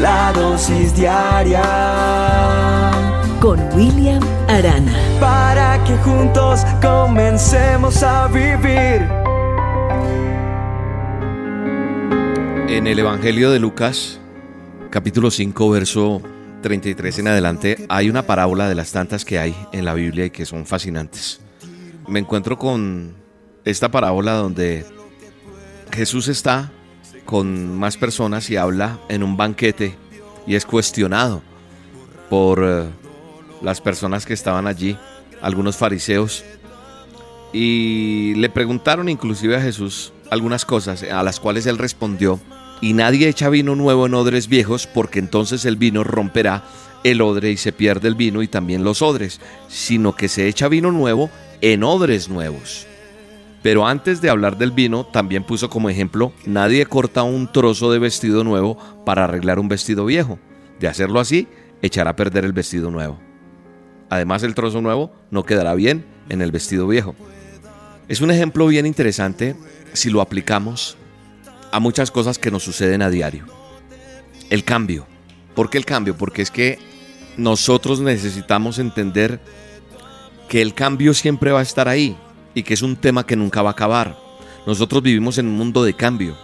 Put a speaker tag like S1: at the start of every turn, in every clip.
S1: la dosis diaria
S2: con William Arana.
S1: Para que juntos comencemos a vivir.
S3: En el Evangelio de Lucas, capítulo 5, verso 33 en adelante, hay una parábola de las tantas que hay en la Biblia y que son fascinantes. Me encuentro con esta parábola donde Jesús está con más personas y habla en un banquete y es cuestionado por eh, las personas que estaban allí, algunos fariseos, y le preguntaron inclusive a Jesús algunas cosas a las cuales él respondió, y nadie echa vino nuevo en odres viejos porque entonces el vino romperá el odre y se pierde el vino y también los odres, sino que se echa vino nuevo en odres nuevos. Pero antes de hablar del vino, también puso como ejemplo, nadie corta un trozo de vestido nuevo para arreglar un vestido viejo. De hacerlo así, echará a perder el vestido nuevo. Además, el trozo nuevo no quedará bien en el vestido viejo. Es un ejemplo bien interesante si lo aplicamos a muchas cosas que nos suceden a diario. El cambio. ¿Por qué el cambio? Porque es que nosotros necesitamos entender que el cambio siempre va a estar ahí y que es un tema que nunca va a acabar. Nosotros vivimos en un mundo de cambio.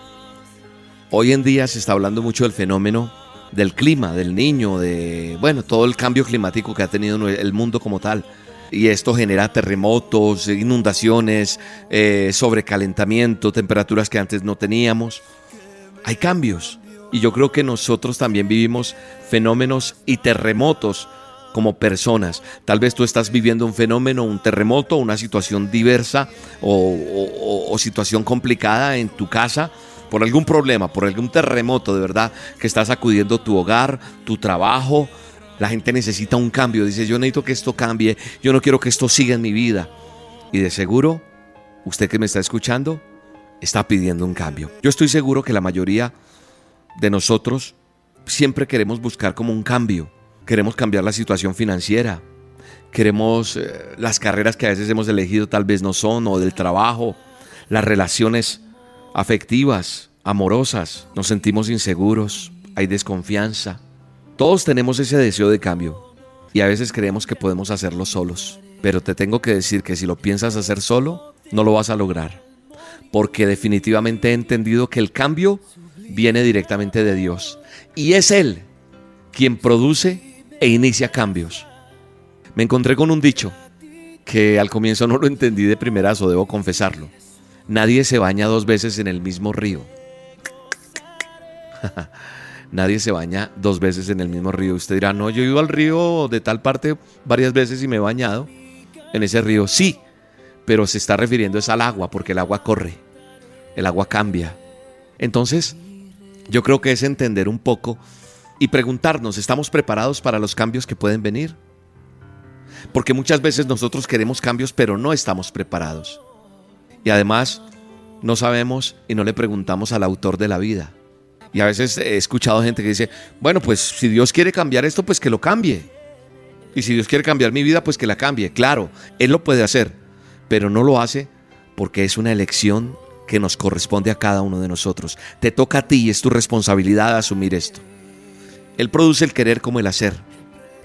S3: Hoy en día se está hablando mucho del fenómeno del clima, del niño, de, bueno, todo el cambio climático que ha tenido el mundo como tal. Y esto genera terremotos, inundaciones, eh, sobrecalentamiento, temperaturas que antes no teníamos. Hay cambios. Y yo creo que nosotros también vivimos fenómenos y terremotos como personas. Tal vez tú estás viviendo un fenómeno, un terremoto, una situación diversa o, situación complicada en tu casa por algún problema, por algún terremoto de verdad que está sacudiendo tu hogar, tu trabajo. La gente necesita un cambio. Dice, yo necesito que esto cambie, yo no quiero que esto siga en mi vida. Y de seguro, usted que me está escuchando, está pidiendo un cambio. Yo estoy seguro que la mayoría de nosotros siempre queremos buscar como un cambio queremos cambiar la situación financiera, queremos eh, las carreras que a veces hemos elegido tal vez no son, o del trabajo, las relaciones afectivas, amorosas, nos sentimos inseguros, hay desconfianza. Todos tenemos ese deseo de cambio y a veces creemos que podemos hacerlo solos, pero te tengo que decir que si lo piensas hacer solo, no lo vas a lograr, porque definitivamente he entendido que el cambio viene directamente de Dios y es Él quien produce e inicia cambios. Me encontré con un dicho que al comienzo no lo entendí de primerazo, debo confesarlo. Nadie se baña dos veces en el mismo río. Nadie se baña dos veces en el mismo río. Usted dirá, no, yo he ido al río de tal parte varias veces y me he bañado en ese río. Sí, pero se está refiriendo es al agua, porque el agua corre, el agua cambia. Entonces, yo creo que es entender un poco y preguntarnos, ¿estamos preparados para los cambios que pueden venir? Porque muchas veces nosotros queremos cambios pero no estamos preparados. Y además no sabemos y no le preguntamos al autor de la vida. Y a veces he escuchado gente que dice, bueno, pues si Dios quiere cambiar esto, pues que lo cambie. Y si Dios quiere cambiar mi vida, pues que la cambie. Claro, Él lo puede hacer, pero no lo hace porque es una elección que nos corresponde a cada uno de nosotros. Te toca a ti y es tu responsabilidad asumir esto. Él produce el querer como el hacer.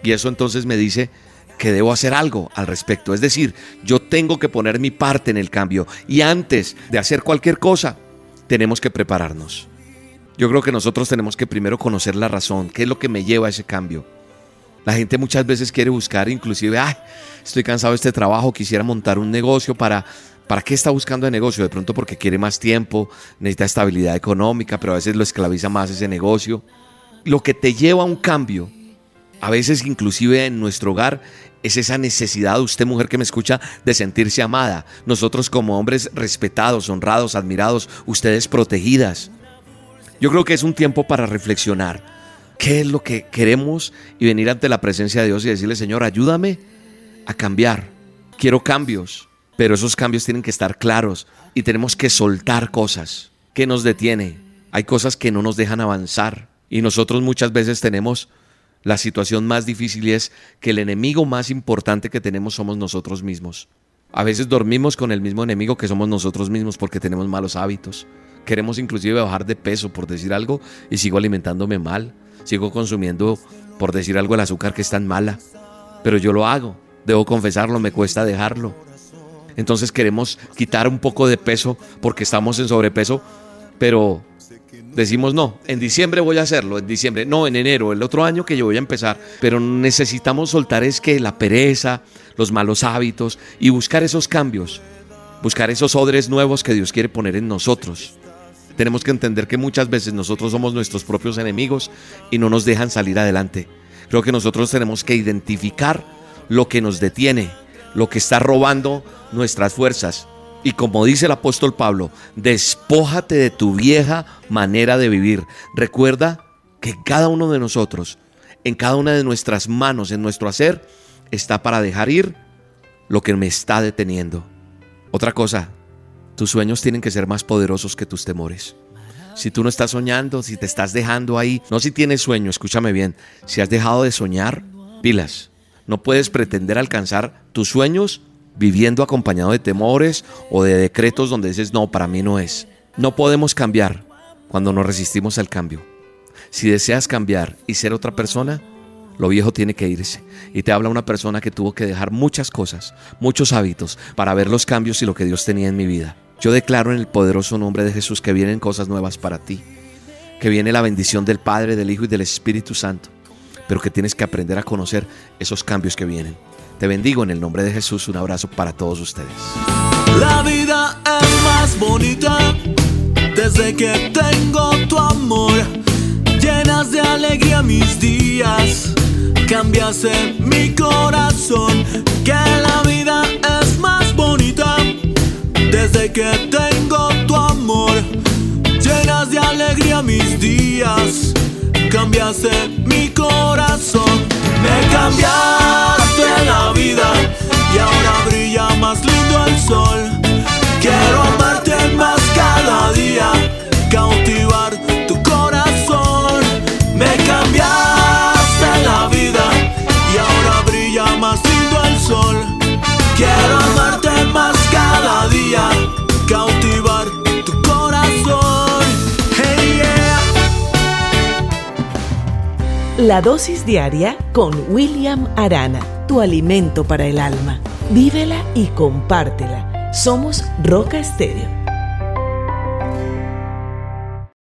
S3: Y eso entonces me dice que debo hacer algo al respecto. Es decir, yo tengo que poner mi parte en el cambio. Y antes de hacer cualquier cosa, tenemos que prepararnos. Yo creo que nosotros tenemos que primero conocer la razón, qué es lo que me lleva a ese cambio. La gente muchas veces quiere buscar, inclusive, ay, estoy cansado de este trabajo, quisiera montar un negocio para... ¿Para qué está buscando el negocio? De pronto porque quiere más tiempo, necesita estabilidad económica, pero a veces lo esclaviza más ese negocio lo que te lleva a un cambio, a veces inclusive en nuestro hogar, es esa necesidad usted, mujer que me escucha, de sentirse amada. Nosotros como hombres respetados, honrados, admirados, ustedes protegidas. Yo creo que es un tiempo para reflexionar. ¿Qué es lo que queremos? Y venir ante la presencia de Dios y decirle, Señor, ayúdame a cambiar. Quiero cambios, pero esos cambios tienen que estar claros y tenemos que soltar cosas. que nos detiene? Hay cosas que no nos dejan avanzar. Y nosotros muchas veces tenemos la situación más difícil y es que el enemigo más importante que tenemos somos nosotros mismos. A veces dormimos con el mismo enemigo que somos nosotros mismos porque tenemos malos hábitos. Queremos inclusive bajar de peso, por decir algo, y sigo alimentándome mal. sigo consumiendo, por decir algo, el azúcar que es tan mala, pero yo lo hago, debo confesarlo, me cuesta dejarlo. Entonces queremos quitar un poco de peso porque estamos en sobrepeso, pero decimos no, en diciembre voy a hacerlo, en diciembre, no, en enero, el otro año que yo voy a empezar, pero necesitamos soltar es que la pereza, los malos hábitos y buscar esos cambios, buscar esos odres nuevos que Dios quiere poner en nosotros. Tenemos que entender que muchas veces nosotros somos nuestros propios enemigos y no nos dejan salir adelante. Creo que nosotros tenemos que identificar lo que nos detiene, lo que está robando nuestras fuerzas. Y como dice el apóstol Pablo, despójate de tu vieja manera de vivir. Recuerda que cada uno de nosotros, en cada una de nuestras manos, en nuestro hacer, está para dejar ir lo que me está deteniendo. Otra cosa, tus sueños tienen que ser más poderosos que tus temores. Si tú no estás soñando, si te estás dejando ahí, no si tienes sueño, escúchame bien, si has dejado de soñar, pilas. No puedes pretender alcanzar tus sueños viviendo acompañado de temores o de decretos donde dices, no, para mí no es. No podemos cambiar cuando nos resistimos al cambio. Si deseas cambiar y ser otra persona, lo viejo tiene que irse. Y te habla una persona que tuvo que dejar muchas cosas, muchos hábitos, para ver los cambios y lo que Dios tenía en mi vida. Yo declaro en el poderoso nombre de Jesús que vienen cosas nuevas para ti, que viene la bendición del Padre, del Hijo y del Espíritu Santo, pero que tienes que aprender a conocer esos cambios que vienen. Te bendigo en el nombre de Jesús, un abrazo para todos ustedes.
S4: La vida es más bonita desde que tengo tu amor, llenas de alegría mis días, cambiaste mi corazón, que la vida es más bonita desde que tengo tu amor, llenas de alegría mis días, cambiaste mi corazón, me la vida y ahora brilla más lindo el sol. Quiero amarte más cada día, cautivar tu corazón. Me cambiaste la vida y ahora brilla más lindo el sol. Quiero amarte más cada día,
S2: La dosis diaria con William Arana, tu alimento para el alma. Vívela y compártela. Somos Roca Estéreo.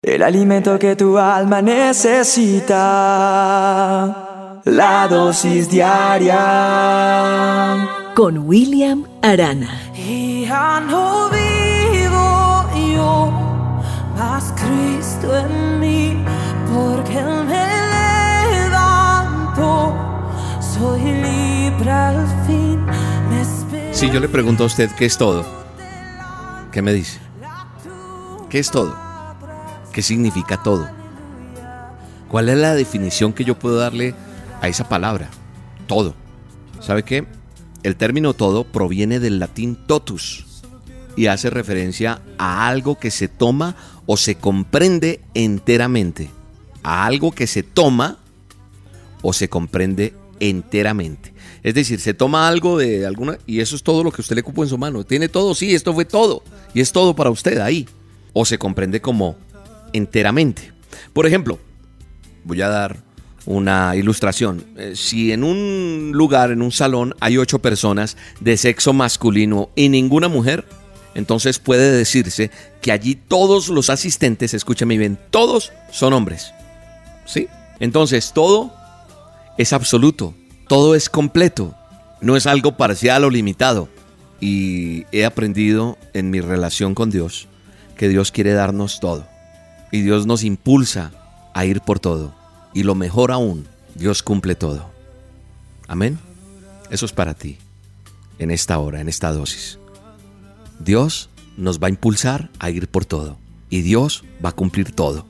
S4: El alimento que tu alma necesita. La dosis diaria.
S2: Con William Arana.
S5: Y
S3: Si yo le pregunto a usted qué es todo, ¿qué me dice? ¿Qué es todo? ¿Qué significa todo? ¿Cuál es la definición que yo puedo darle a esa palabra? Todo. ¿Sabe qué? El término todo proviene del latín totus y hace referencia a algo que se toma o se comprende enteramente. A algo que se toma o se comprende enteramente. Es decir, se toma algo de alguna y eso es todo lo que usted le cupo en su mano. Tiene todo, sí, esto fue todo. Y es todo para usted ahí. O se comprende como enteramente. Por ejemplo, voy a dar una ilustración. Eh, Si en un lugar, en un salón, hay ocho personas de sexo masculino y ninguna mujer, entonces puede decirse que allí todos los asistentes, escúchame bien, todos son hombres. ¿Sí? Entonces todo es absoluto, todo es completo, no es algo parcial o limitado. Y he aprendido en mi relación con Dios que Dios quiere darnos todo. Y Dios nos impulsa a ir por todo. Y lo mejor aún, Dios cumple todo. Amén. Eso es para ti, en esta hora, en esta dosis. Dios nos va a impulsar a ir por todo. Y Dios va a cumplir todo.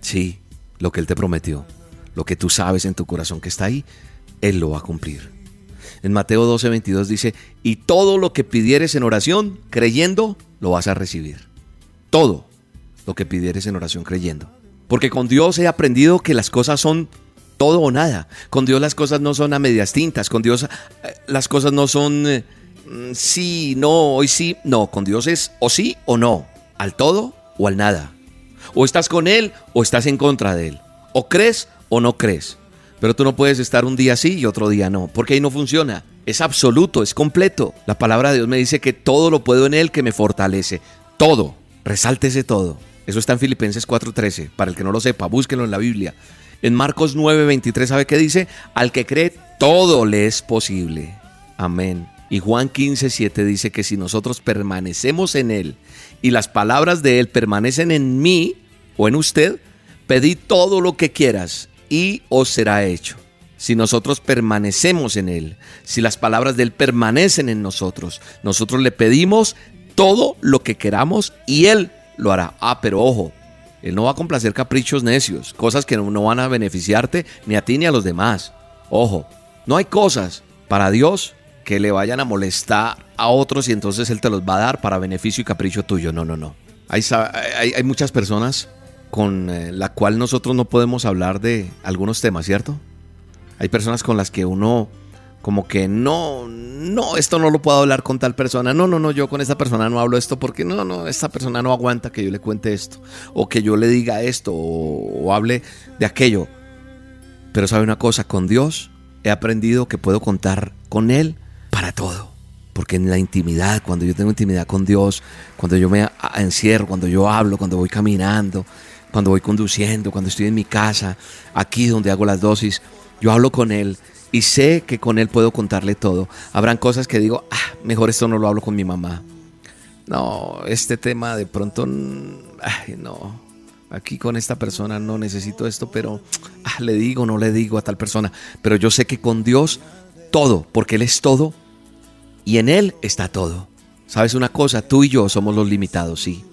S3: Sí, lo que Él te prometió, lo que tú sabes en tu corazón que está ahí, Él lo va a cumplir. En Mateo 12, 22 dice, y todo lo que pidieres en oración, creyendo, lo vas a recibir. Todo lo que pidieres en oración, creyendo. Porque con Dios he aprendido que las cosas son todo o nada. Con Dios las cosas no son a medias tintas. Con Dios eh, las cosas no son eh, mm, sí, no, hoy sí. No, con Dios es o sí o no. Al todo o al nada. O estás con Él o estás en contra de Él. O crees o no crees. Pero tú no puedes estar un día sí y otro día no, porque ahí no funciona. Es absoluto, es completo. La palabra de Dios me dice que todo lo puedo en Él que me fortalece. Todo. Resáltese todo. Eso está en Filipenses 4:13. Para el que no lo sepa, búsquelo en la Biblia. En Marcos 9:23, ¿sabe qué dice? Al que cree, todo le es posible. Amén. Y Juan 15:7 dice que si nosotros permanecemos en Él y las palabras de Él permanecen en mí o en usted, pedid todo lo que quieras y os será hecho. Si nosotros permanecemos en Él, si las palabras de Él permanecen en nosotros, nosotros le pedimos todo lo que queramos y Él lo hará. Ah, pero ojo, Él no va a complacer caprichos necios, cosas que no van a beneficiarte ni a ti ni a los demás. Ojo, no hay cosas para Dios que le vayan a molestar a otros y entonces Él te los va a dar para beneficio y capricho tuyo. No, no, no. Hay, hay, hay muchas personas con eh, la cual nosotros no podemos hablar de algunos temas, ¿cierto? Hay personas con las que uno como que no, no, esto no lo puedo hablar con tal persona. No, no, no, yo con esta persona no hablo esto porque no, no, esta persona no aguanta que yo le cuente esto o que yo le diga esto o, o hable de aquello. Pero sabe una cosa, con Dios he aprendido que puedo contar con Él para todo. Porque en la intimidad, cuando yo tengo intimidad con Dios, cuando yo me encierro, cuando yo hablo, cuando voy caminando, cuando voy conduciendo, cuando estoy en mi casa, aquí donde hago las dosis, yo hablo con Él y sé que con Él puedo contarle todo. Habrán cosas que digo, ah, mejor esto no lo hablo con mi mamá. No, este tema de pronto, ay, no, aquí con esta persona no necesito esto, pero ah, le digo, no le digo a tal persona. Pero yo sé que con Dios todo, porque Él es todo y en Él está todo. ¿Sabes una cosa? Tú y yo somos los limitados, sí.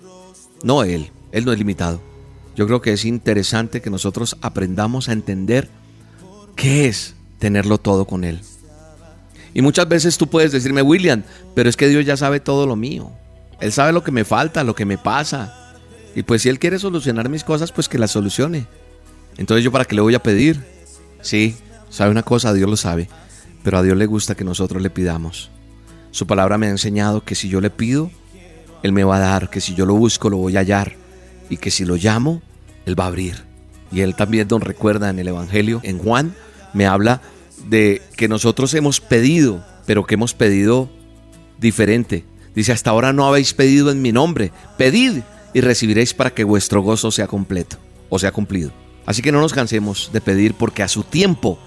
S3: No Él, Él no es limitado. Yo creo que es interesante que nosotros aprendamos a entender qué es tenerlo todo con Él. Y muchas veces tú puedes decirme, William, pero es que Dios ya sabe todo lo mío. Él sabe lo que me falta, lo que me pasa. Y pues si Él quiere solucionar mis cosas, pues que las solucione. Entonces yo para qué le voy a pedir? Sí, sabe una cosa, Dios lo sabe. Pero a Dios le gusta que nosotros le pidamos. Su palabra me ha enseñado que si yo le pido, Él me va a dar, que si yo lo busco, lo voy a hallar y que si lo llamo, Él va a abrir. Y Él también nos recuerda en el Evangelio, en Juan, me habla de que nosotros hemos pedido, pero que hemos pedido diferente. Dice, hasta ahora no habéis pedido en mi nombre. Pedid y recibiréis para que vuestro gozo sea completo o sea cumplido. Así que no nos cansemos de pedir porque a su tiempo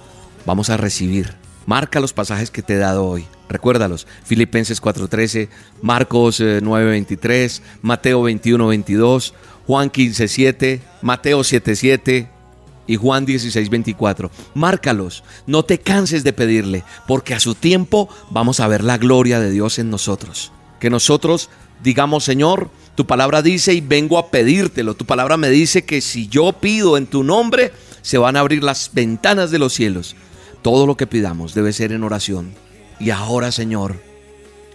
S3: vamos a recibir. Marca los pasajes que te he dado hoy. Recuérdalos. Filipenses 4:13, Marcos 9:23, eh, Mateo 21:22, Juan 15:7, Mateo 7:7 y Juan 16:24. Márcalos. No te canses de pedirle, porque a su tiempo vamos a ver la gloria de Dios en nosotros. Que nosotros digamos, Señor, tu palabra dice y vengo a pedírtelo. Tu palabra me dice que si yo pido en tu nombre, se van a abrir las ventanas de los cielos. Todo lo que pidamos debe ser en oración. Y ahora, Señor,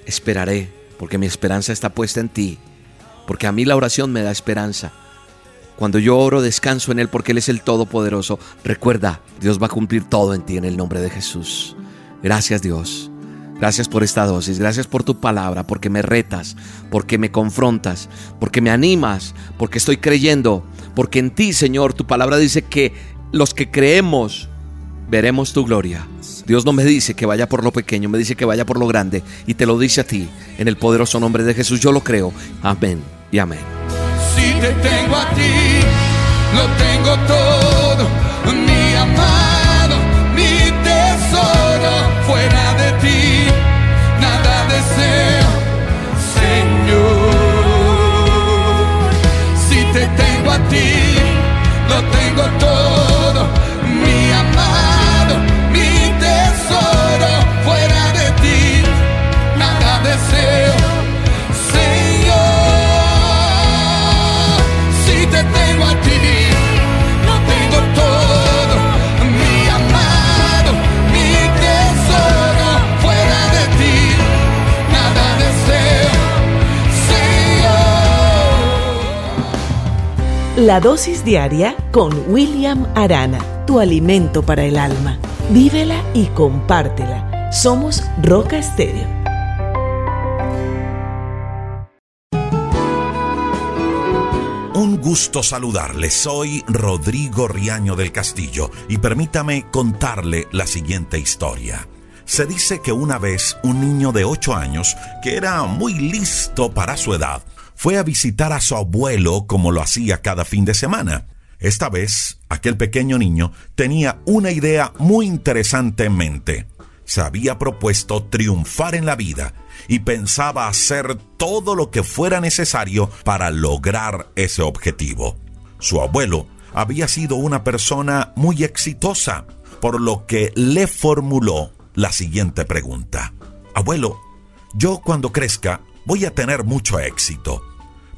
S3: esperaré, porque mi esperanza está puesta en ti porque a mí la oración me da esperanza. Cuando yo oro, descanso en Él porque Él es el Todopoderoso. Recuerda, Dios va a cumplir todo en ti en el nombre de Jesús. Gracias Dios. Gracias por esta dosis, gracias por tu palabra, porque me retas, porque me confrontas, porque me animas, porque estoy creyendo, porque en ti, Señor, tu palabra dice que los que creemos veremos tu gloria. Dios no me dice que vaya por lo pequeño, me dice que vaya por lo grande y te lo dice a ti en el poderoso nombre de Jesús. Yo lo creo. Amén y amén.
S1: Si te tengo a ti, lo tengo todo, mi amado,
S2: La dosis diaria con William Arana, tu alimento para el alma. Vívela y compártela. Somos Roca Estéreo.
S6: Un gusto saludarle, soy Rodrigo Riaño del Castillo y permítame contarle la siguiente historia. Se dice que una vez un niño de 8 años, que era muy listo para su edad, fue a visitar a su abuelo como lo hacía cada fin de semana. Esta vez, aquel pequeño niño tenía una idea muy interesante en mente. Se había propuesto triunfar en la vida y pensaba hacer todo lo que fuera necesario para lograr ese objetivo. Su abuelo había sido una persona muy exitosa, por lo que le formuló la siguiente pregunta. Abuelo, yo cuando crezca voy a tener mucho éxito,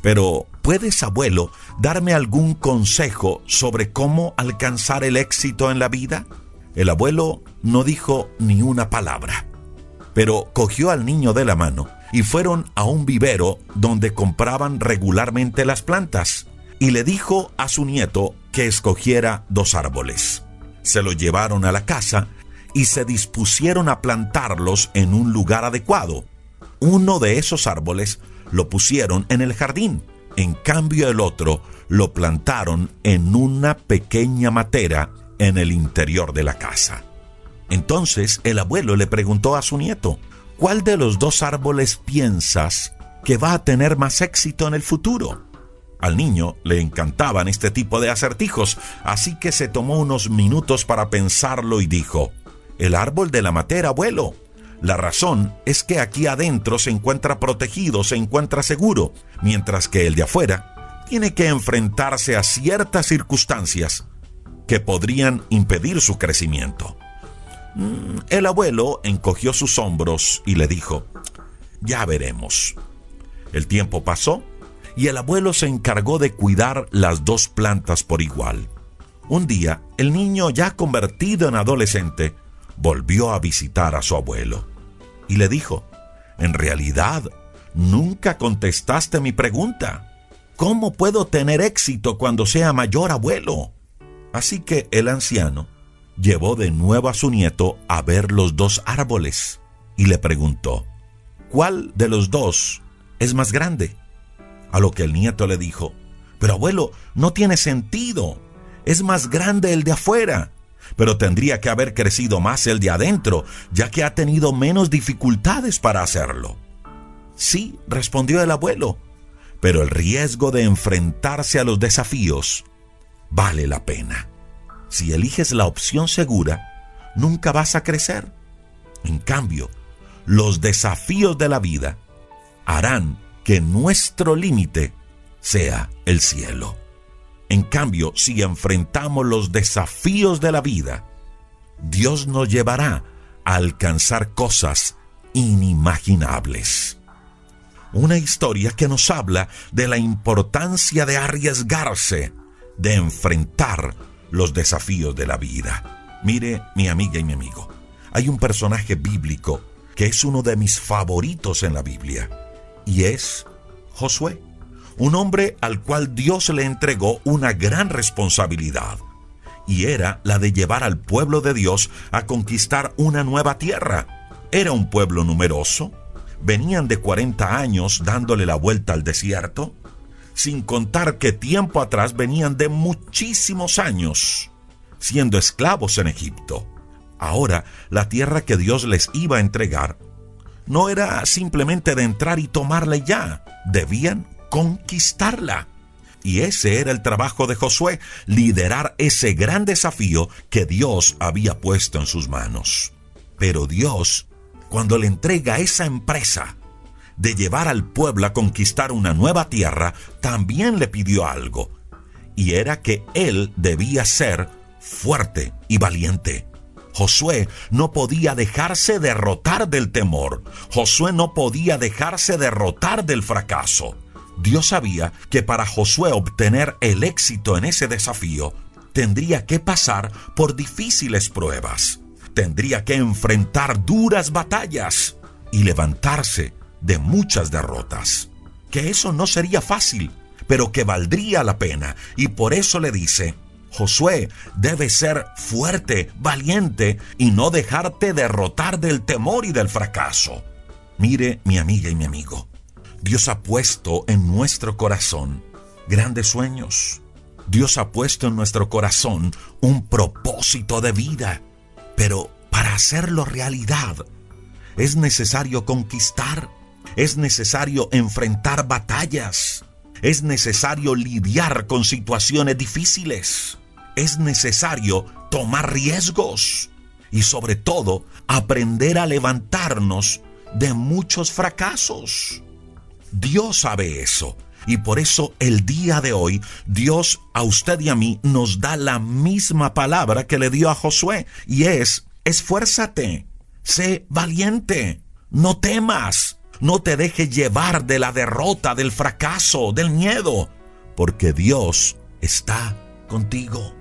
S6: pero ¿puedes, abuelo, darme algún consejo sobre cómo alcanzar el éxito en la vida? El abuelo no dijo ni una palabra pero cogió al niño de la mano y fueron a un vivero donde compraban regularmente las plantas y le dijo a su nieto que escogiera dos árboles. Se lo llevaron a la casa y se dispusieron a plantarlos en un lugar adecuado. Uno de esos árboles lo pusieron en el jardín, en cambio el otro lo plantaron en una pequeña matera en el interior de la casa. Entonces el abuelo le preguntó a su nieto, ¿cuál de los dos árboles piensas que va a tener más éxito en el futuro? Al niño le encantaban este tipo de acertijos, así que se tomó unos minutos para pensarlo y dijo, el árbol de la matera, abuelo. La razón es que aquí adentro se encuentra protegido, se encuentra seguro, mientras que el de afuera tiene que enfrentarse a ciertas circunstancias que podrían impedir su crecimiento. El abuelo encogió sus hombros y le dijo, ya veremos. El tiempo pasó y el abuelo se encargó de cuidar las dos plantas por igual. Un día, el niño ya convertido en adolescente volvió a visitar a su abuelo y le dijo, en realidad, nunca contestaste mi pregunta. ¿Cómo puedo tener éxito cuando sea mayor abuelo? Así que el anciano llevó de nuevo a su nieto a ver los dos árboles y le preguntó, ¿cuál de los dos es más grande? A lo que el nieto le dijo, pero abuelo, no tiene sentido, es más grande el de afuera, pero tendría que haber crecido más el de adentro, ya que ha tenido menos dificultades para hacerlo. Sí, respondió el abuelo, pero el riesgo de enfrentarse a los desafíos vale la pena si eliges la opción segura, nunca vas a crecer. En cambio, los desafíos de la vida harán que nuestro límite sea el cielo. En cambio, si enfrentamos los desafíos de la vida, Dios nos llevará a alcanzar cosas inimaginables. Una historia que nos habla de la importancia de arriesgarse, de enfrentar los desafíos de la vida. Mire, mi amiga y mi amigo, hay un personaje bíblico que es uno de mis favoritos en la Biblia, y es Josué, un hombre al cual Dios le entregó una gran responsabilidad, y era la de llevar al pueblo de Dios a conquistar una nueva tierra. Era un pueblo numeroso, venían de 40 años dándole la vuelta al desierto, sin contar que tiempo atrás venían de muchísimos años siendo esclavos en Egipto. Ahora, la tierra que Dios les iba a entregar no era simplemente de entrar y tomarla ya, debían conquistarla. Y ese era el trabajo de Josué, liderar ese gran desafío que Dios había puesto en sus manos. Pero Dios, cuando le entrega esa empresa, de llevar al pueblo a conquistar una nueva tierra, también le pidió algo, y era que él debía ser fuerte y valiente. Josué no podía dejarse derrotar del temor. Josué no podía dejarse derrotar del fracaso. Dios sabía que para Josué obtener el éxito en ese desafío, tendría que pasar por difíciles pruebas. Tendría que enfrentar duras batallas y levantarse de muchas derrotas. Que eso no sería fácil, pero que valdría la pena. Y por eso le dice, Josué, debe ser fuerte, valiente y no dejarte derrotar del temor y del fracaso. Mire, mi amiga y mi amigo, Dios ha puesto en nuestro corazón grandes sueños. Dios ha puesto en nuestro corazón un propósito de vida, pero para hacerlo realidad es necesario conquistar, es necesario enfrentar batallas, es necesario lidiar con situaciones difíciles, es necesario tomar riesgos y sobre todo aprender a levantarnos de muchos fracasos. Dios sabe eso. Y por eso el día de hoy Dios a usted y a mí nos da la misma palabra que le dio a Josué y es, esfuérzate, sé valiente, no temas, no te dejes llevar de la derrota, del fracaso, del miedo, porque Dios está contigo.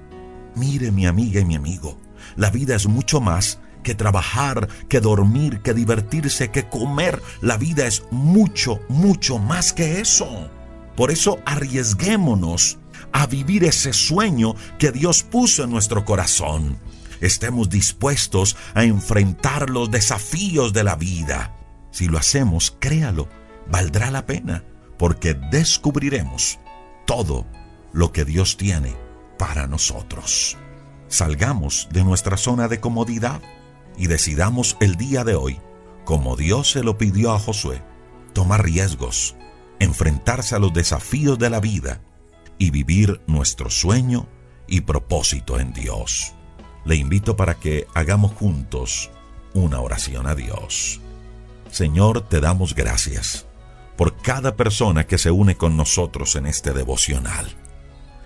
S6: Mire mi amiga y mi amigo, la vida es mucho más que trabajar, que dormir, que divertirse, que comer. La vida es mucho, mucho más que eso. Por eso arriesguémonos a vivir ese sueño que Dios puso en nuestro corazón. Estemos dispuestos a enfrentar los desafíos de la vida. Si lo hacemos, créalo, valdrá la pena, porque descubriremos todo lo que Dios tiene para nosotros. Salgamos de nuestra zona de comodidad y decidamos el día de hoy, como Dios se lo pidió a Josué, tomar riesgos, enfrentarse a los desafíos de la vida y vivir nuestro sueño y propósito en Dios. Le invito para que hagamos juntos una oración a Dios. Señor, te damos gracias por cada persona que se une con nosotros en este devocional.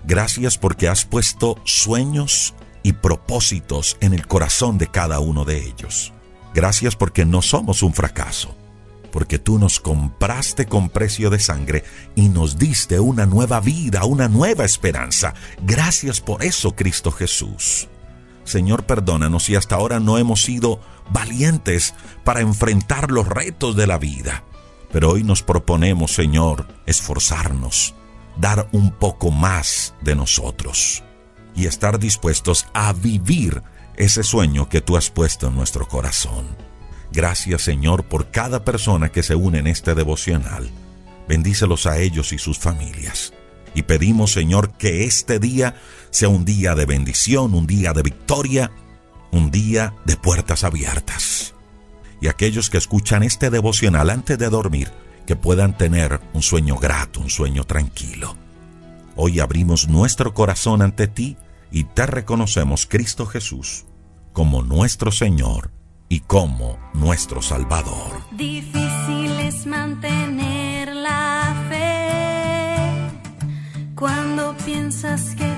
S6: Gracias porque has puesto sueños y propósitos en el corazón de cada uno de ellos. Gracias porque no somos un fracaso, porque tú nos compraste con precio de sangre y nos diste una nueva vida, una nueva esperanza. Gracias por eso, Cristo Jesús. Señor, perdónanos si hasta ahora no hemos sido valientes para enfrentar los retos de la vida. Pero hoy nos proponemos, Señor, esforzarnos, dar un poco más de nosotros y estar dispuestos a vivir ese sueño que tú has puesto en nuestro corazón. Gracias Señor por cada persona que se une en este devocional. Bendícelos a ellos y sus familias. Y pedimos Señor que este día sea un día de bendición, un día de victoria, un día de puertas abiertas. Y aquellos que escuchan este devocional antes de dormir, que puedan tener un sueño grato, un sueño tranquilo. Hoy abrimos nuestro corazón ante ti y te reconocemos, Cristo Jesús, como nuestro Señor y como nuestro Salvador.
S7: Difícil es mantener la fe cuando piensas que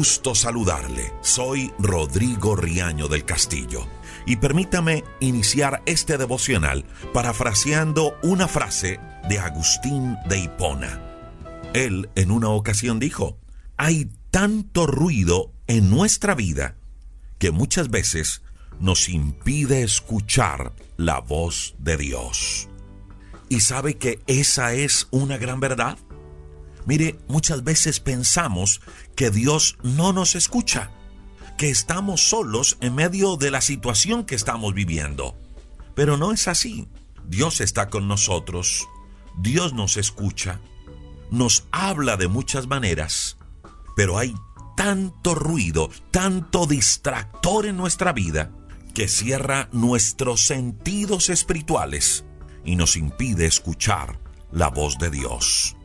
S6: Gusto saludarle. Soy Rodrigo Riaño del Castillo. Y permítame iniciar este devocional parafraseando una frase de Agustín de Hipona. Él en una ocasión dijo, hay tanto ruido en nuestra vida que muchas veces nos impide escuchar la voz de Dios. ¿Y sabe que esa es una gran verdad? Mire, muchas veces pensamos que Dios no nos escucha, que estamos solos en medio de la situación que estamos viviendo. Pero no es así. Dios está con nosotros, Dios nos escucha, nos habla de muchas maneras, pero hay tanto ruido, tanto distractor en nuestra vida, que cierra nuestros sentidos espirituales y nos impide escuchar la voz de Dios.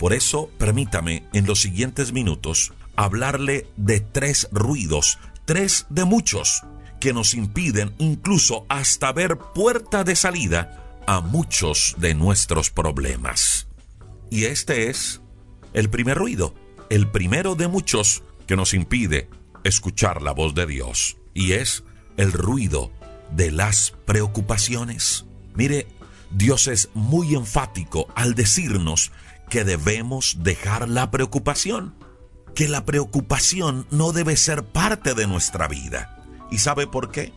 S6: Por eso, permítame en los siguientes minutos hablarle de tres ruidos, tres de muchos, que nos impiden incluso hasta ver puerta de salida a muchos de nuestros problemas. Y este es el primer ruido, el primero de muchos que nos impide escuchar la voz de Dios. Y es el ruido de las preocupaciones. Mire, Dios es muy enfático al decirnos que debemos dejar la preocupación, que la preocupación no debe ser parte de nuestra vida. ¿Y sabe por qué?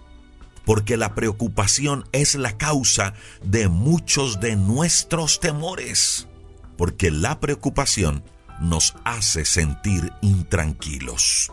S6: Porque la preocupación es la causa de muchos de nuestros temores. Porque la preocupación nos hace sentir intranquilos.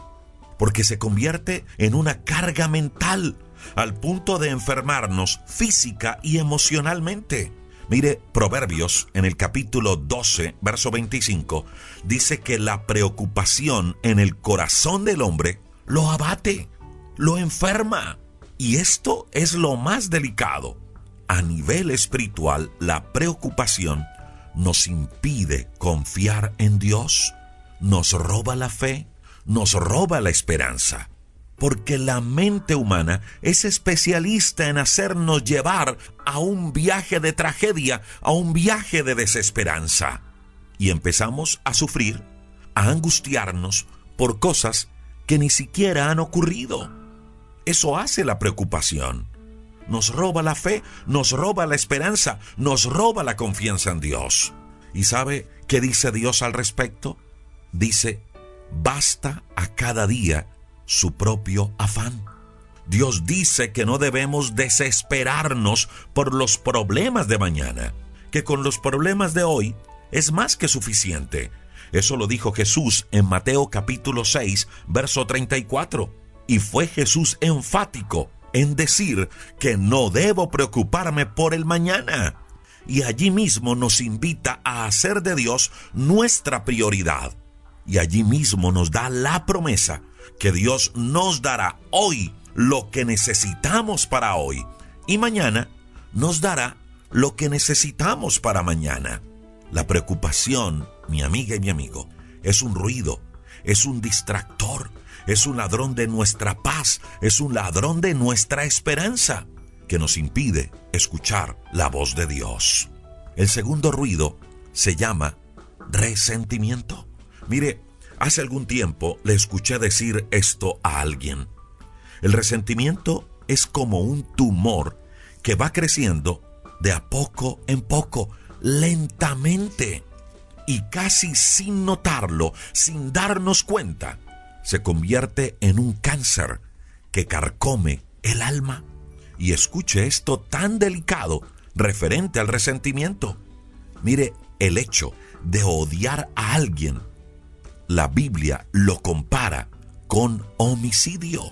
S6: Porque se convierte en una carga mental al punto de enfermarnos física y emocionalmente. Mire, Proverbios en el capítulo 12, verso 25, dice que la preocupación en el corazón del hombre lo abate, lo enferma. Y esto es lo más delicado. A nivel espiritual, la preocupación nos impide confiar en Dios, nos roba la fe, nos roba la esperanza porque la mente humana es especialista en hacernos llevar a un viaje de tragedia, a un viaje de desesperanza. Y empezamos a sufrir, a angustiarnos por cosas que ni siquiera han ocurrido. Eso hace la preocupación. Nos roba la fe, nos roba la esperanza, nos roba la confianza en Dios. ¿Y sabe qué dice Dios al respecto? Dice, basta a cada día su propio afán. Dios dice que no debemos desesperarnos por los problemas de mañana, que con los problemas de hoy es más que suficiente. Eso lo dijo Jesús en Mateo capítulo 6, verso 34. Y fue Jesús enfático en decir que no debo preocuparme por el mañana. Y allí mismo nos invita a hacer de Dios nuestra prioridad. Y allí mismo nos da la promesa que Dios nos dará hoy lo que necesitamos para hoy y mañana nos dará lo que necesitamos para mañana. La preocupación, mi amiga y mi amigo, es un ruido, es un distractor, es un ladrón de nuestra paz, es un ladrón de nuestra esperanza que nos impide escuchar la voz de Dios. El segundo ruido se llama resentimiento. Mire, Hace algún tiempo le escuché decir esto a alguien. El resentimiento es como un tumor que va creciendo de a poco en poco, lentamente, y casi sin notarlo, sin darnos cuenta, se convierte en un cáncer que carcome el alma. Y escuche esto tan delicado referente al resentimiento. Mire, el hecho de odiar a alguien la Biblia lo compara con homicidio.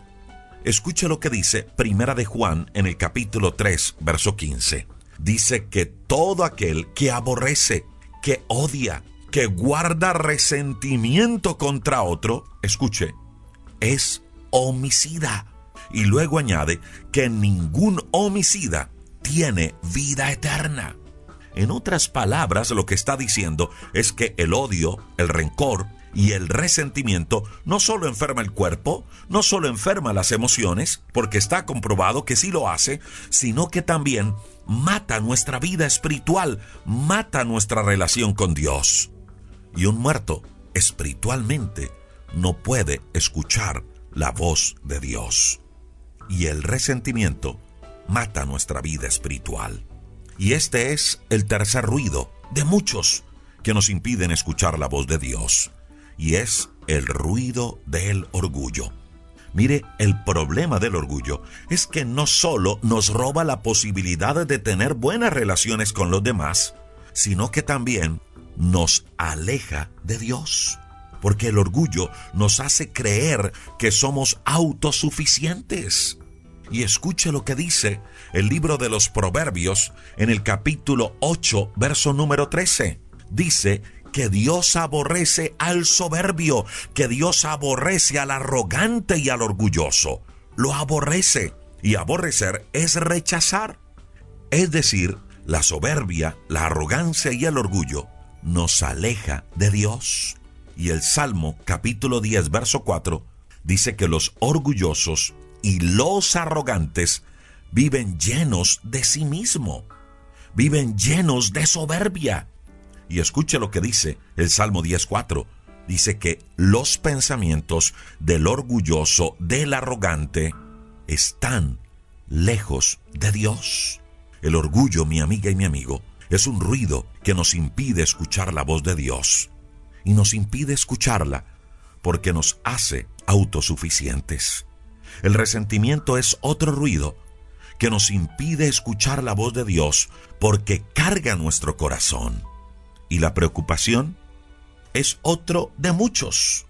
S6: Escuche lo que dice Primera de Juan en el capítulo 3, verso 15. Dice que todo aquel que aborrece, que odia, que guarda resentimiento contra otro, escuche, es homicida. Y luego añade que ningún homicida tiene vida eterna. En otras palabras, lo que está diciendo es que el odio, el rencor, y el resentimiento no solo enferma el cuerpo, no solo enferma las emociones, porque está comprobado que sí lo hace, sino que también mata nuestra vida espiritual, mata nuestra relación con Dios. Y un muerto espiritualmente no puede escuchar la voz de Dios. Y el resentimiento mata nuestra vida espiritual. Y este es el tercer ruido de muchos que nos impiden escuchar la voz de Dios. Y es el ruido del orgullo. Mire, el problema del orgullo es que no solo nos roba la posibilidad de tener buenas relaciones con los demás, sino que también nos aleja de Dios. Porque el orgullo nos hace creer que somos autosuficientes. Y escuche lo que dice el libro de los Proverbios en el capítulo 8, verso número 13. Dice que Dios aborrece al soberbio, que Dios aborrece al arrogante y al orgulloso. Lo aborrece. Y aborrecer es rechazar. Es decir, la soberbia, la arrogancia y el orgullo nos aleja de Dios. Y el Salmo capítulo 10, verso 4 dice que los orgullosos y los arrogantes viven llenos de sí mismo, viven llenos de soberbia. Y escuche lo que dice el Salmo 10.4. Dice que los pensamientos del orgulloso, del arrogante, están lejos de Dios. El orgullo, mi amiga y mi amigo, es un ruido que nos impide escuchar la voz de Dios. Y nos impide escucharla porque nos hace autosuficientes. El resentimiento es otro ruido que nos impide escuchar la voz de Dios porque carga nuestro corazón. Y la preocupación es otro de muchos,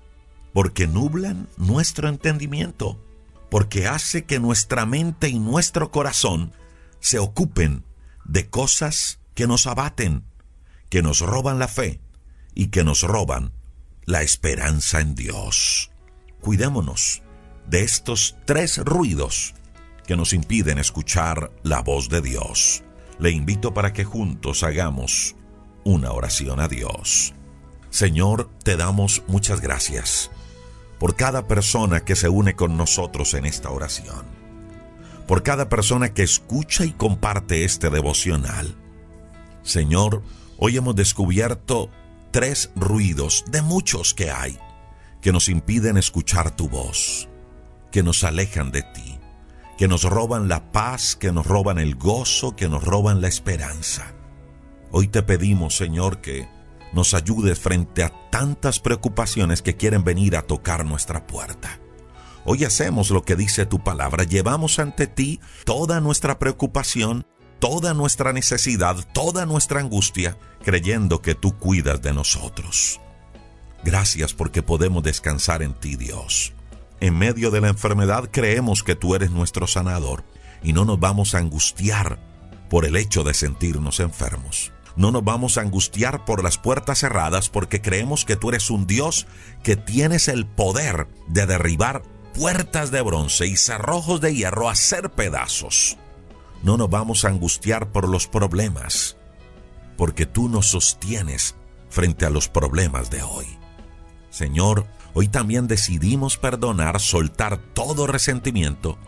S6: porque nublan nuestro entendimiento, porque hace que nuestra mente y nuestro corazón se ocupen de cosas que nos abaten, que nos roban la fe y que nos roban la esperanza en Dios. Cuidémonos de estos tres ruidos que nos impiden escuchar la voz de Dios. Le invito para que juntos hagamos una oración a Dios. Señor, te damos muchas gracias por cada persona que se une con nosotros en esta oración, por cada persona que escucha y comparte este devocional. Señor, hoy hemos descubierto tres ruidos de muchos que hay que nos impiden escuchar tu voz, que nos alejan de ti, que nos roban la paz, que nos roban el gozo, que nos roban la esperanza. Hoy te pedimos, Señor, que nos ayudes frente a tantas preocupaciones que quieren venir a tocar nuestra puerta. Hoy hacemos lo que dice tu palabra, llevamos ante ti toda nuestra preocupación, toda nuestra necesidad, toda nuestra angustia, creyendo que tú cuidas de nosotros. Gracias porque podemos descansar en ti, Dios. En medio de la enfermedad creemos que tú eres nuestro sanador y no nos vamos a angustiar por el hecho de sentirnos enfermos. No nos vamos a angustiar por las puertas cerradas porque creemos que tú eres un Dios que tienes el poder de derribar puertas de bronce y cerrojos de hierro a hacer pedazos. No nos vamos a angustiar por los problemas porque tú nos sostienes frente a los problemas de hoy. Señor, hoy también decidimos perdonar, soltar todo resentimiento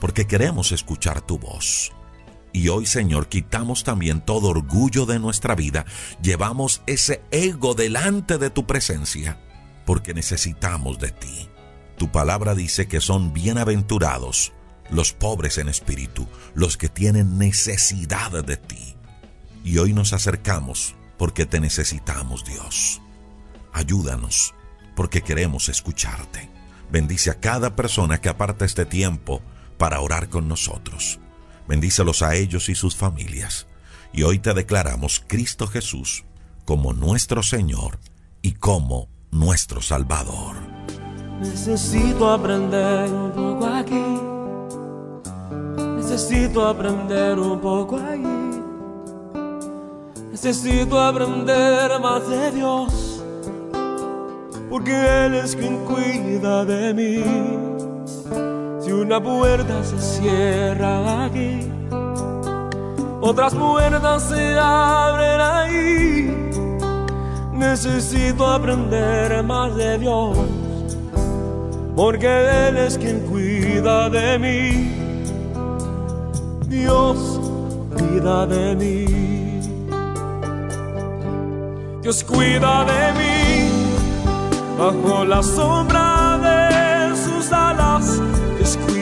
S6: porque queremos escuchar tu voz. Y hoy, Señor, quitamos también todo orgullo de nuestra vida, llevamos ese ego delante de tu presencia, porque necesitamos de ti. Tu palabra dice que son bienaventurados los pobres en espíritu, los que tienen necesidad de ti. Y hoy nos acercamos porque te necesitamos, Dios. Ayúdanos, porque queremos escucharte. Bendice a cada persona que aparta este tiempo para orar con nosotros. Bendícelos a ellos y sus familias. Y hoy te declaramos Cristo Jesús como nuestro Señor y como nuestro Salvador.
S1: Necesito aprender un poco aquí. Necesito aprender un poco allí. Necesito aprender más de Dios. Porque Él es quien cuida de mí. Si una puerta se cierra aquí, otras puertas se abren ahí. Necesito aprender más de Dios, porque Él es quien cuida de mí. Dios cuida de mí. Dios cuida de mí bajo la sombra de sus alas,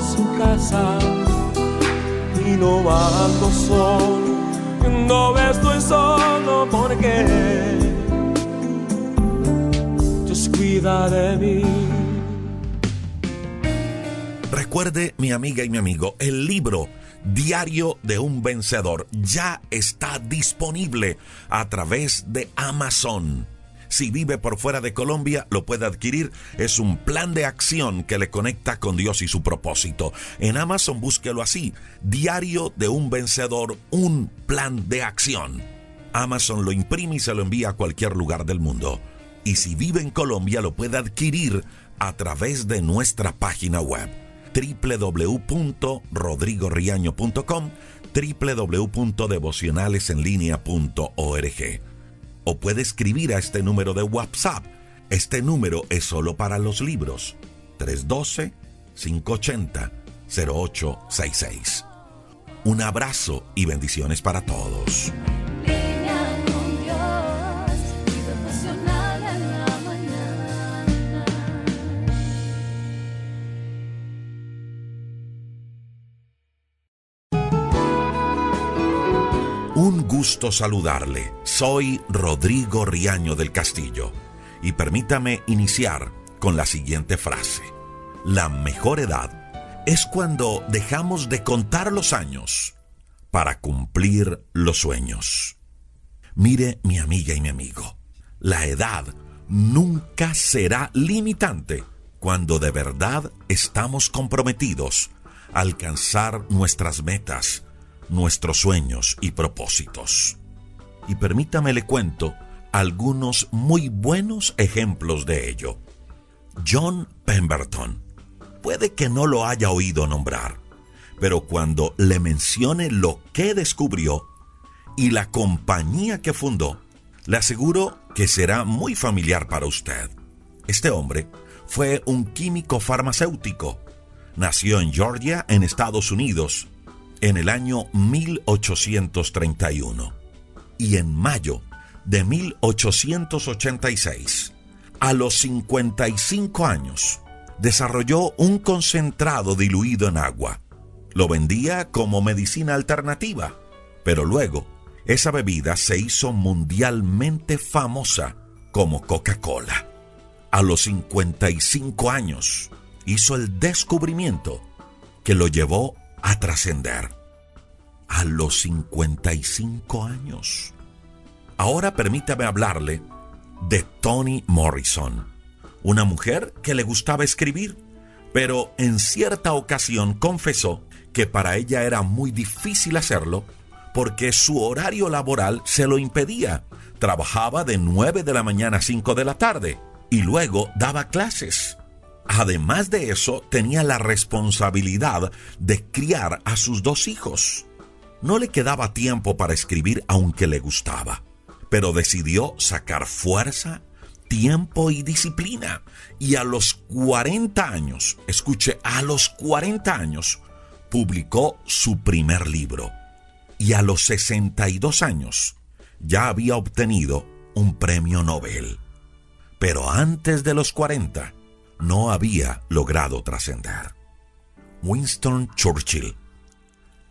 S1: Su casa y no ando solo, no solo porque cuida de mí.
S6: Recuerde, mi amiga y mi amigo, el libro Diario de un Vencedor ya está disponible a través de Amazon. Si vive por fuera de Colombia, lo puede adquirir. Es un plan de acción que le conecta con Dios y su propósito. En Amazon búsquelo así. Diario de un vencedor, un plan de acción. Amazon lo imprime y se lo envía a cualquier lugar del mundo. Y si vive en Colombia, lo puede adquirir a través de nuestra página web www.rodrigoriaño.com www.devocionalesenlinea.org o puede escribir a este número de WhatsApp. Este número es solo para los libros. 312-580-0866. Un abrazo y bendiciones para todos. Saludarle. Soy Rodrigo Riaño del Castillo y permítame iniciar con la siguiente frase. La mejor edad es cuando dejamos de contar los años para cumplir los sueños. Mire mi amiga y mi amigo, la edad nunca será limitante cuando de verdad estamos comprometidos a alcanzar nuestras metas, nuestros sueños y propósitos. Y permítame le cuento algunos muy buenos ejemplos de ello. John Pemberton. Puede que no lo haya oído nombrar, pero cuando le mencione lo que descubrió y la compañía que fundó, le aseguro que será muy familiar para usted. Este hombre fue un químico farmacéutico. Nació en Georgia, en Estados Unidos, en el año 1831 y en mayo de 1886, a los 55 años, desarrolló un concentrado diluido en agua. Lo vendía como medicina alternativa, pero luego esa bebida se hizo mundialmente famosa como Coca-Cola. A los 55 años hizo el descubrimiento que lo llevó a trascender a los 55 años. Ahora permítame hablarle de Toni Morrison, una mujer que le gustaba escribir, pero en cierta ocasión confesó que para ella era muy difícil hacerlo porque su horario laboral se lo impedía. Trabajaba de 9 de la mañana a 5 de la tarde y luego daba clases. Además de eso, tenía la responsabilidad de criar a sus dos hijos. No le quedaba tiempo para escribir aunque le gustaba, pero decidió sacar fuerza, tiempo y disciplina. Y a los 40 años, escuche, a los 40 años, publicó su primer libro. Y a los 62 años, ya había obtenido un premio Nobel. Pero antes de los 40, no había logrado trascender. Winston Churchill,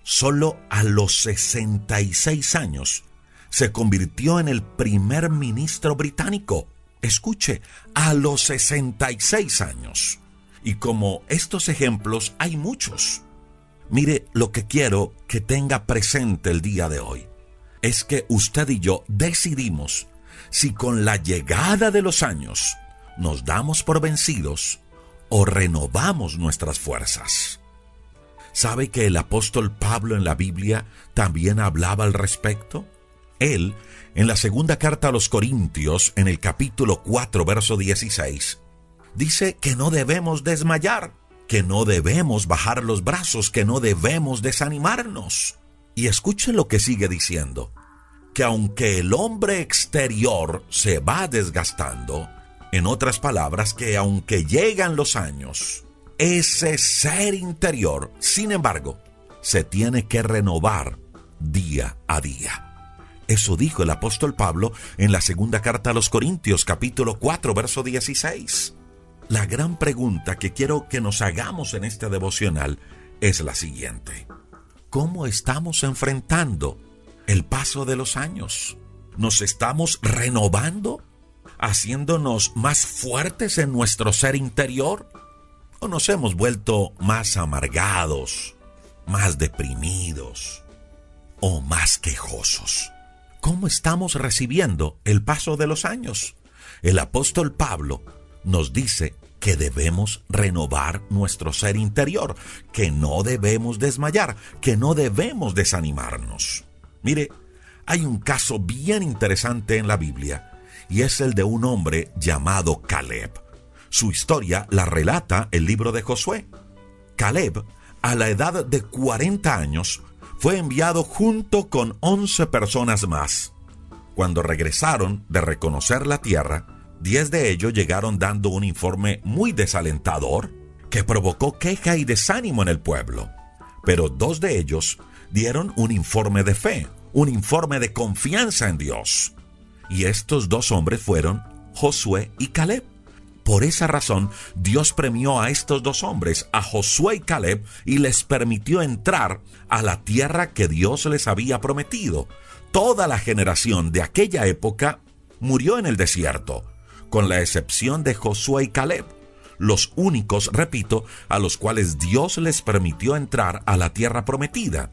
S6: solo a los 66 años, se convirtió en el primer ministro británico. Escuche, a los 66 años. Y como estos ejemplos hay muchos. Mire, lo que quiero que tenga presente el día de hoy es que usted y yo decidimos si con la llegada de los años nos damos por vencidos o renovamos nuestras fuerzas. ¿Sabe que el apóstol Pablo en la Biblia también hablaba al respecto? Él, en la segunda carta a los Corintios, en el capítulo 4, verso 16, dice que no debemos desmayar, que no debemos bajar los brazos, que no debemos desanimarnos. Y escuchen lo que sigue diciendo, que aunque el hombre exterior se va desgastando, en otras palabras, que aunque llegan los años, ese ser interior, sin embargo, se tiene que renovar día a día. Eso dijo el apóstol Pablo en la segunda carta a los Corintios capítulo 4 verso 16. La gran pregunta que quiero que nos hagamos en este devocional es la siguiente. ¿Cómo estamos enfrentando el paso de los años? ¿Nos estamos renovando? ¿Haciéndonos más fuertes en nuestro ser interior? ¿O nos hemos vuelto más amargados, más deprimidos o más quejosos? ¿Cómo estamos recibiendo el paso de los años? El apóstol Pablo nos dice que debemos renovar nuestro ser interior, que no debemos desmayar, que no debemos desanimarnos. Mire, hay un caso bien interesante en la Biblia y es el de un hombre llamado Caleb. Su historia la relata el libro de Josué. Caleb, a la edad de 40 años, fue enviado junto con 11 personas más. Cuando regresaron de reconocer la tierra, Diez de ellos llegaron dando un informe muy desalentador que provocó queja y desánimo en el pueblo. Pero dos de ellos dieron un informe de fe, un informe de confianza en Dios. Y estos dos hombres fueron Josué y Caleb. Por esa razón, Dios premió a estos dos hombres, a Josué y Caleb, y les permitió entrar a la tierra que Dios les había prometido. Toda la generación de aquella época murió en el desierto, con la excepción de Josué y Caleb, los únicos, repito, a los cuales Dios les permitió entrar a la tierra prometida.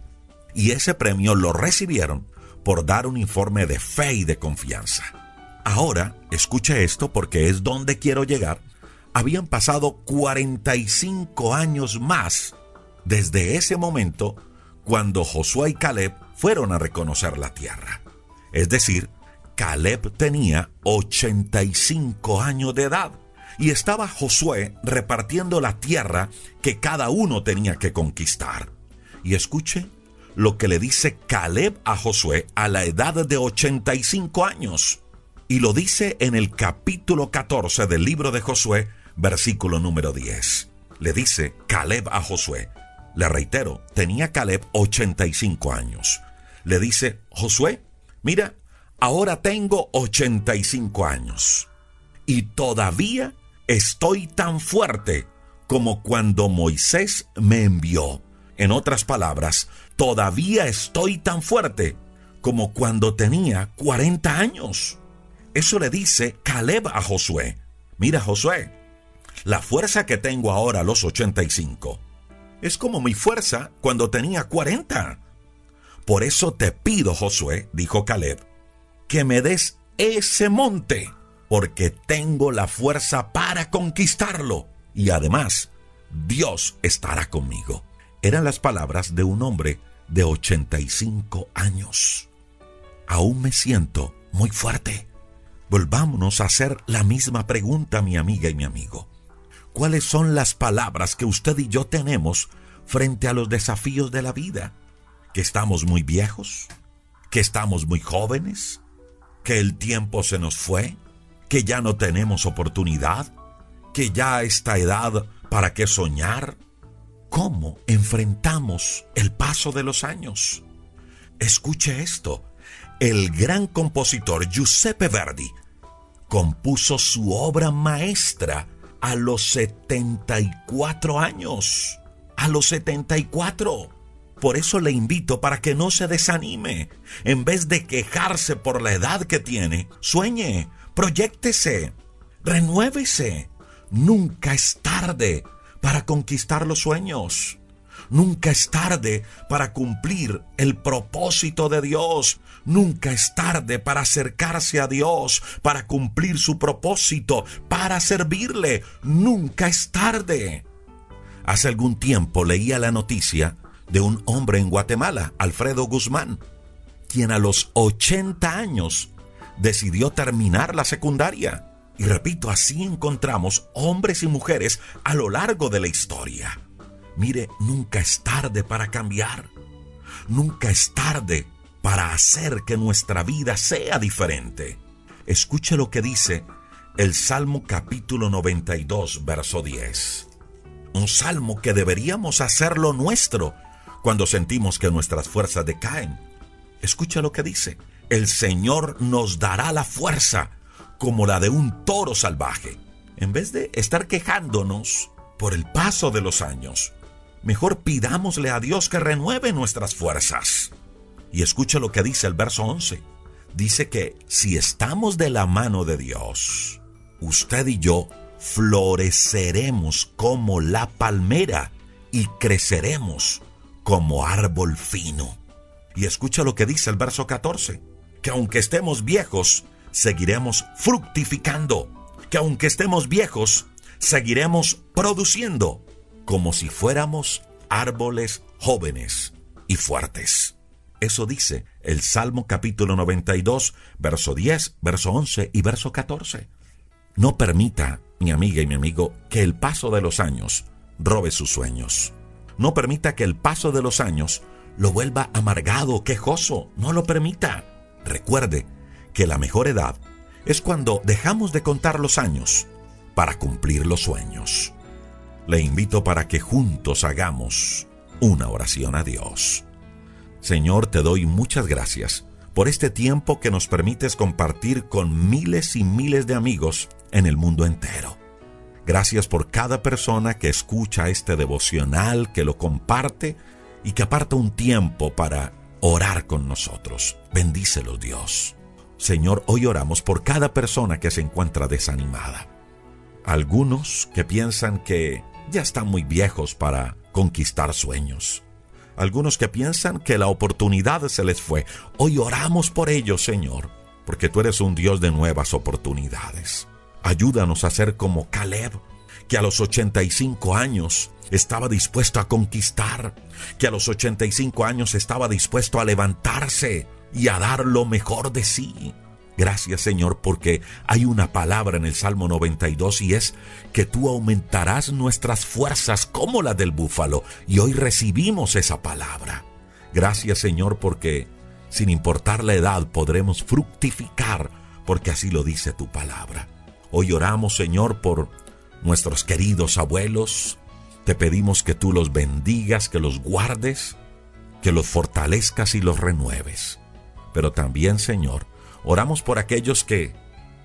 S6: Y ese premio lo recibieron por dar un informe de fe y de confianza. Ahora, escuche esto porque es donde quiero llegar. Habían pasado 45 años más desde ese momento cuando Josué y Caleb fueron a reconocer la tierra. Es decir, Caleb tenía 85 años de edad y estaba Josué repartiendo la tierra que cada uno tenía que conquistar. Y escuche lo que le dice Caleb a Josué a la edad de 85 años. Y lo dice en el capítulo 14 del libro de Josué, versículo número 10. Le dice Caleb a Josué. Le reitero, tenía Caleb 85 años. Le dice, Josué, mira, Ahora tengo 85 años y todavía estoy tan fuerte como cuando Moisés me envió. En otras palabras, todavía estoy tan fuerte como cuando tenía 40 años. Eso le dice Caleb a Josué. Mira Josué, la fuerza que tengo ahora a los 85 es como mi fuerza cuando tenía 40. Por eso te pido, Josué, dijo Caleb, que me des ese monte, porque tengo la fuerza para conquistarlo. Y además, Dios estará conmigo. Eran las palabras de un hombre de 85 años. Aún me siento muy fuerte. Volvámonos a hacer la misma pregunta, mi amiga y mi amigo. ¿Cuáles son las palabras que usted y yo tenemos frente a los desafíos de la vida? ¿Que estamos muy viejos? ¿Que estamos muy jóvenes? que el tiempo se nos fue, que ya no tenemos oportunidad, que ya esta edad para qué soñar. ¿Cómo enfrentamos el paso de los años? Escuche esto. El gran compositor Giuseppe Verdi compuso su obra maestra a los 74 años. A los 74. Por eso le invito para que no se desanime. En vez de quejarse por la edad que tiene, sueñe, proyectese, renuévese. Nunca es tarde para conquistar los sueños. Nunca es tarde para cumplir el propósito de Dios. Nunca es tarde para acercarse a Dios, para cumplir su propósito, para servirle. Nunca es tarde. Hace algún tiempo leía la noticia de un hombre en Guatemala, Alfredo Guzmán, quien a los 80 años decidió terminar la secundaria. Y repito, así encontramos hombres y mujeres a lo largo de la historia. Mire, nunca es tarde para cambiar. Nunca es tarde para hacer que nuestra vida sea diferente. Escuche lo que dice el Salmo capítulo 92, verso 10. Un salmo que deberíamos hacerlo nuestro cuando sentimos que nuestras fuerzas decaen. Escucha lo que dice. El Señor nos dará la fuerza como la de un toro salvaje. En vez de estar quejándonos por el paso de los años, mejor pidámosle a Dios que renueve nuestras fuerzas. Y escucha lo que dice el verso 11. Dice que si estamos de la mano de Dios, usted y yo floreceremos como la palmera y creceremos como árbol fino. Y escucha lo que dice el verso 14, que aunque estemos viejos, seguiremos fructificando, que aunque estemos viejos, seguiremos produciendo, como si fuéramos árboles jóvenes y fuertes. Eso dice el Salmo capítulo 92, verso 10, verso 11 y verso 14. No permita, mi amiga y mi amigo, que el paso de los años robe sus sueños. No permita que el paso de los años lo vuelva amargado, quejoso. No lo permita. Recuerde que la mejor edad es cuando dejamos de contar los años para cumplir los sueños. Le invito para que juntos hagamos una oración a Dios. Señor, te doy muchas gracias por este tiempo que nos permites compartir con miles y miles de amigos en el mundo entero. Gracias por cada persona que escucha este devocional, que lo comparte y que aparta un tiempo para orar con nosotros. Bendícelo Dios. Señor, hoy oramos por cada persona que se encuentra desanimada. Algunos que piensan que ya están muy viejos para conquistar sueños. Algunos que piensan que la oportunidad se les fue. Hoy oramos por ellos, Señor, porque tú eres un Dios de nuevas oportunidades. Ayúdanos a ser como Caleb, que a los 85 años estaba dispuesto a conquistar, que a los 85 años estaba dispuesto a levantarse y a dar lo mejor de sí. Gracias Señor porque hay una palabra en el Salmo 92 y es que tú aumentarás nuestras fuerzas como la del búfalo y hoy recibimos esa palabra. Gracias Señor porque sin importar la edad podremos fructificar porque así lo dice tu palabra. Hoy oramos Señor por nuestros queridos abuelos. Te pedimos que tú los bendigas, que los guardes, que los fortalezcas y los renueves. Pero también, Señor, oramos por aquellos que,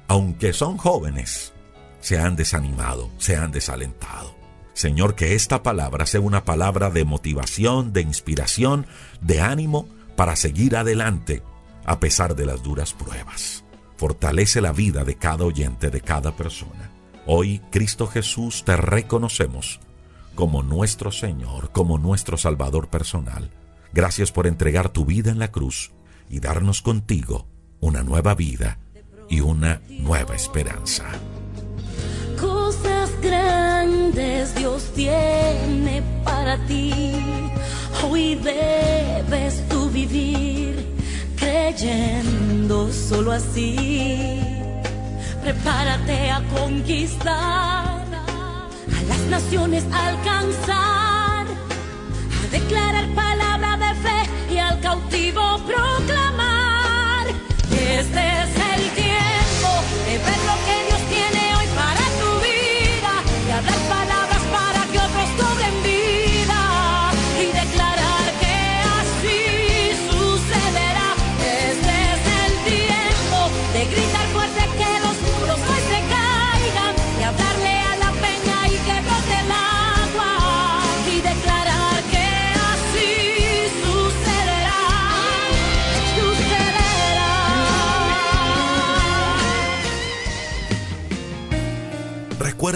S6: aunque son jóvenes, se han desanimado, se han desalentado. Señor, que esta palabra sea una palabra de motivación, de inspiración, de ánimo para seguir adelante a pesar de las duras pruebas. Fortalece la vida de cada oyente, de cada persona. Hoy, Cristo Jesús, te reconocemos como nuestro Señor, como nuestro Salvador personal. Gracias por entregar tu vida en la cruz y darnos contigo una nueva vida y una nueva esperanza.
S7: Cosas grandes Dios tiene para ti. Hoy debes tú vivir creyendo solo así prepárate a conquistar, a las naciones alcanzar, a declarar palabra de fe y al cautivo proclamar. Este es